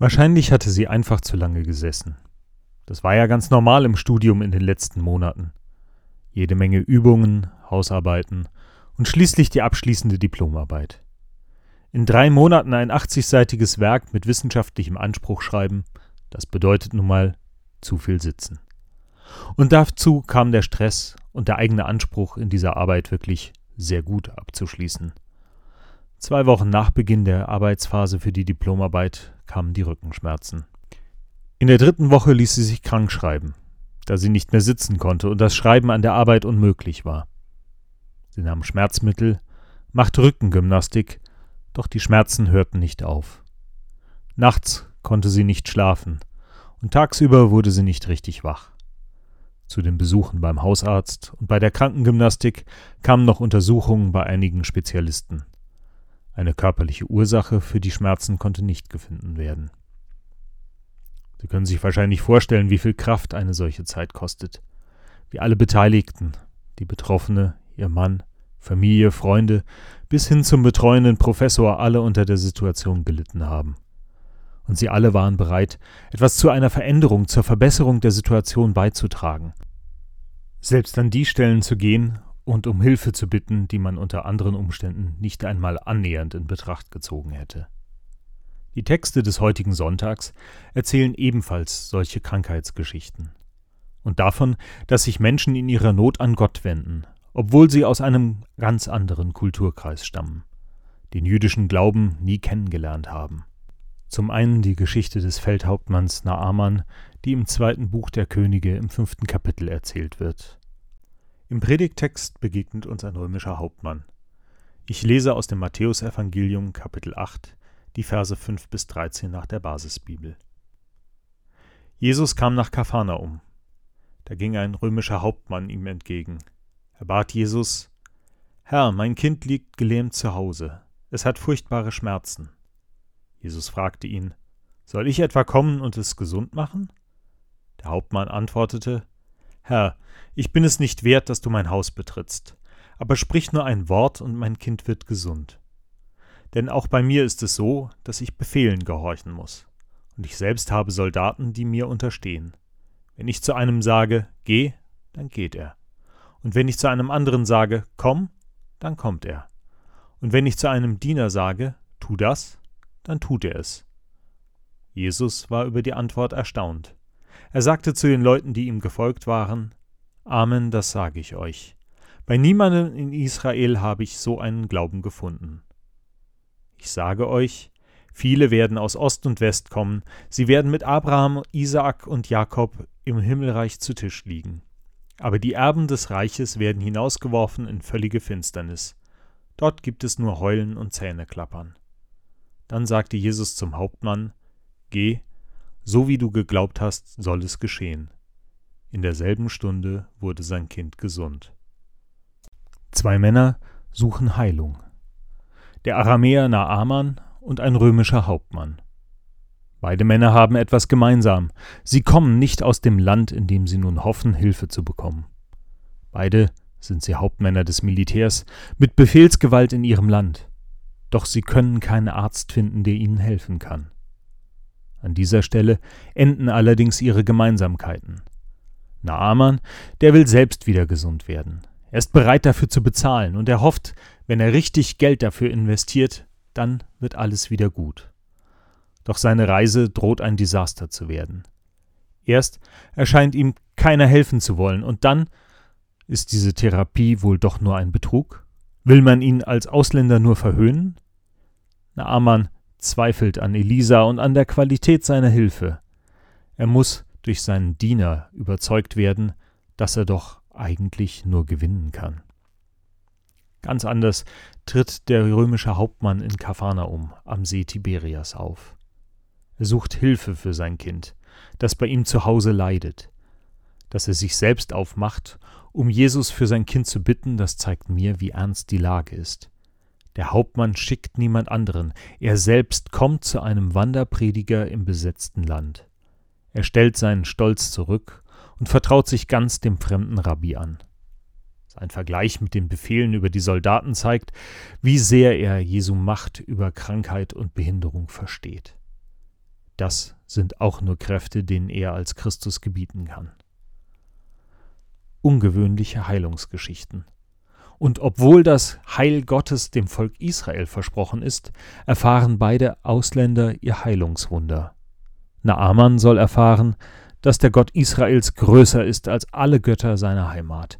Wahrscheinlich hatte sie einfach zu lange gesessen. Das war ja ganz normal im Studium in den letzten Monaten. Jede Menge Übungen, Hausarbeiten und schließlich die abschließende Diplomarbeit. In drei Monaten ein 80-seitiges Werk mit wissenschaftlichem Anspruch schreiben, das bedeutet nun mal zu viel sitzen. Und dazu kam der Stress und der eigene Anspruch, in dieser Arbeit wirklich sehr gut abzuschließen. Zwei Wochen nach Beginn der Arbeitsphase für die Diplomarbeit kamen die Rückenschmerzen. In der dritten Woche ließ sie sich krank schreiben, da sie nicht mehr sitzen konnte und das Schreiben an der Arbeit unmöglich war. Sie nahm Schmerzmittel, machte Rückengymnastik, doch die Schmerzen hörten nicht auf. Nachts konnte sie nicht schlafen, und tagsüber wurde sie nicht richtig wach. Zu den Besuchen beim Hausarzt und bei der Krankengymnastik kamen noch Untersuchungen bei einigen Spezialisten. Eine körperliche Ursache für die Schmerzen konnte nicht gefunden werden. Sie können sich wahrscheinlich vorstellen, wie viel Kraft eine solche Zeit kostet. Wie alle Beteiligten, die Betroffene, ihr Mann, Familie, Freunde, bis hin zum betreuenden Professor alle unter der Situation gelitten haben. Und sie alle waren bereit, etwas zu einer Veränderung, zur Verbesserung der Situation beizutragen. Selbst an die Stellen zu gehen, und um Hilfe zu bitten, die man unter anderen Umständen nicht einmal annähernd in Betracht gezogen hätte. Die Texte des heutigen Sonntags erzählen ebenfalls solche Krankheitsgeschichten und davon, dass sich Menschen in ihrer Not an Gott wenden, obwohl sie aus einem ganz anderen Kulturkreis stammen, den jüdischen Glauben nie kennengelernt haben. Zum einen die Geschichte des Feldhauptmanns Naaman, die im zweiten Buch der Könige im fünften Kapitel erzählt wird, im Predigttext begegnet uns ein römischer Hauptmann. Ich lese aus dem Matthäusevangelium Kapitel 8 die Verse 5 bis 13 nach der Basisbibel. Jesus kam nach Kapharnaum. Da ging ein römischer Hauptmann ihm entgegen. Er bat Jesus: Herr, mein Kind liegt gelähmt zu Hause. Es hat furchtbare Schmerzen. Jesus fragte ihn: Soll ich etwa kommen und es gesund machen? Der Hauptmann antwortete: Herr, ich bin es nicht wert, dass du mein Haus betrittst, aber sprich nur ein Wort und mein Kind wird gesund. Denn auch bei mir ist es so, dass ich Befehlen gehorchen muss, und ich selbst habe Soldaten, die mir unterstehen. Wenn ich zu einem sage, geh, dann geht er. Und wenn ich zu einem anderen sage, komm, dann kommt er. Und wenn ich zu einem Diener sage, tu das, dann tut er es. Jesus war über die Antwort erstaunt. Er sagte zu den Leuten, die ihm gefolgt waren, Amen, das sage ich euch. Bei niemandem in Israel habe ich so einen Glauben gefunden. Ich sage euch, viele werden aus Ost und West kommen, sie werden mit Abraham, Isaak und Jakob im Himmelreich zu Tisch liegen. Aber die Erben des Reiches werden hinausgeworfen in völlige Finsternis. Dort gibt es nur Heulen und Zähneklappern. Dann sagte Jesus zum Hauptmann, Geh, so wie du geglaubt hast, soll es geschehen. In derselben Stunde wurde sein Kind gesund. Zwei Männer suchen Heilung. Der Aramäer Naaman und ein römischer Hauptmann. Beide Männer haben etwas gemeinsam. Sie kommen nicht aus dem Land, in dem sie nun hoffen, Hilfe zu bekommen. Beide sind sie Hauptmänner des Militärs mit Befehlsgewalt in ihrem Land. Doch sie können keinen Arzt finden, der ihnen helfen kann. An dieser Stelle enden allerdings ihre Gemeinsamkeiten. Naaman, der will selbst wieder gesund werden. Er ist bereit dafür zu bezahlen und er hofft, wenn er richtig Geld dafür investiert, dann wird alles wieder gut. Doch seine Reise droht ein Desaster zu werden. Erst erscheint ihm keiner helfen zu wollen, und dann ist diese Therapie wohl doch nur ein Betrug? Will man ihn als Ausländer nur verhöhnen? Naaman zweifelt an Elisa und an der Qualität seiner Hilfe. Er muss durch seinen Diener überzeugt werden, dass er doch eigentlich nur gewinnen kann. Ganz anders tritt der römische Hauptmann in Kapharnaum am See Tiberias auf. Er sucht Hilfe für sein Kind, das bei ihm zu Hause leidet. Dass er sich selbst aufmacht, um Jesus für sein Kind zu bitten, das zeigt mir, wie ernst die Lage ist. Der Hauptmann schickt niemand anderen, er selbst kommt zu einem Wanderprediger im besetzten Land. Er stellt seinen Stolz zurück und vertraut sich ganz dem fremden Rabbi an. Sein Vergleich mit den Befehlen über die Soldaten zeigt, wie sehr er Jesu Macht über Krankheit und Behinderung versteht. Das sind auch nur Kräfte, denen er als Christus gebieten kann. Ungewöhnliche Heilungsgeschichten. Und obwohl das Heil Gottes dem Volk Israel versprochen ist, erfahren beide Ausländer ihr Heilungswunder. Naaman soll erfahren, dass der Gott Israels größer ist als alle Götter seiner Heimat.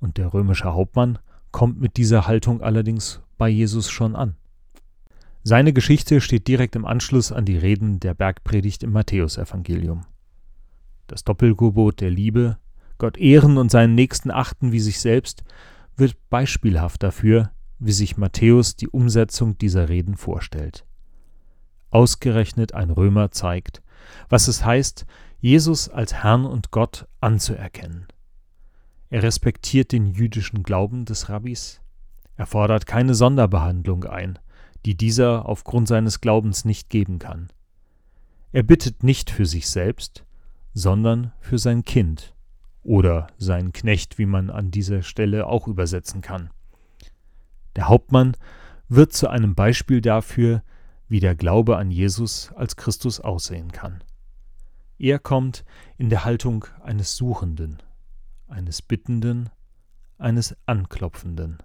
Und der römische Hauptmann kommt mit dieser Haltung allerdings bei Jesus schon an. Seine Geschichte steht direkt im Anschluss an die Reden der Bergpredigt im Matthäusevangelium. Das Doppelgebot der Liebe, Gott ehren und seinen Nächsten achten wie sich selbst, wird beispielhaft dafür, wie sich Matthäus die Umsetzung dieser Reden vorstellt. Ausgerechnet ein Römer zeigt, was es heißt, Jesus als Herrn und Gott anzuerkennen. Er respektiert den jüdischen Glauben des Rabbis, er fordert keine Sonderbehandlung ein, die dieser aufgrund seines Glaubens nicht geben kann. Er bittet nicht für sich selbst, sondern für sein Kind oder seinen Knecht, wie man an dieser Stelle auch übersetzen kann. Der Hauptmann wird zu einem Beispiel dafür, wie der Glaube an Jesus als Christus aussehen kann. Er kommt in der Haltung eines Suchenden, eines Bittenden, eines Anklopfenden.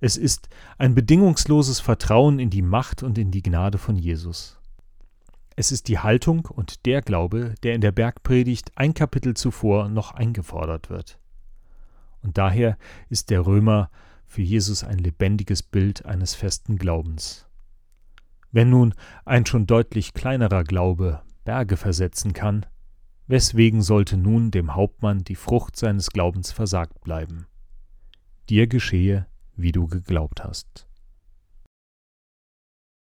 Es ist ein bedingungsloses Vertrauen in die Macht und in die Gnade von Jesus. Es ist die Haltung und der Glaube, der in der Bergpredigt ein Kapitel zuvor noch eingefordert wird. Und daher ist der Römer für Jesus ein lebendiges Bild eines festen Glaubens. Wenn nun ein schon deutlich kleinerer Glaube Berge versetzen kann, weswegen sollte nun dem Hauptmann die Frucht seines Glaubens versagt bleiben? Dir geschehe, wie du geglaubt hast.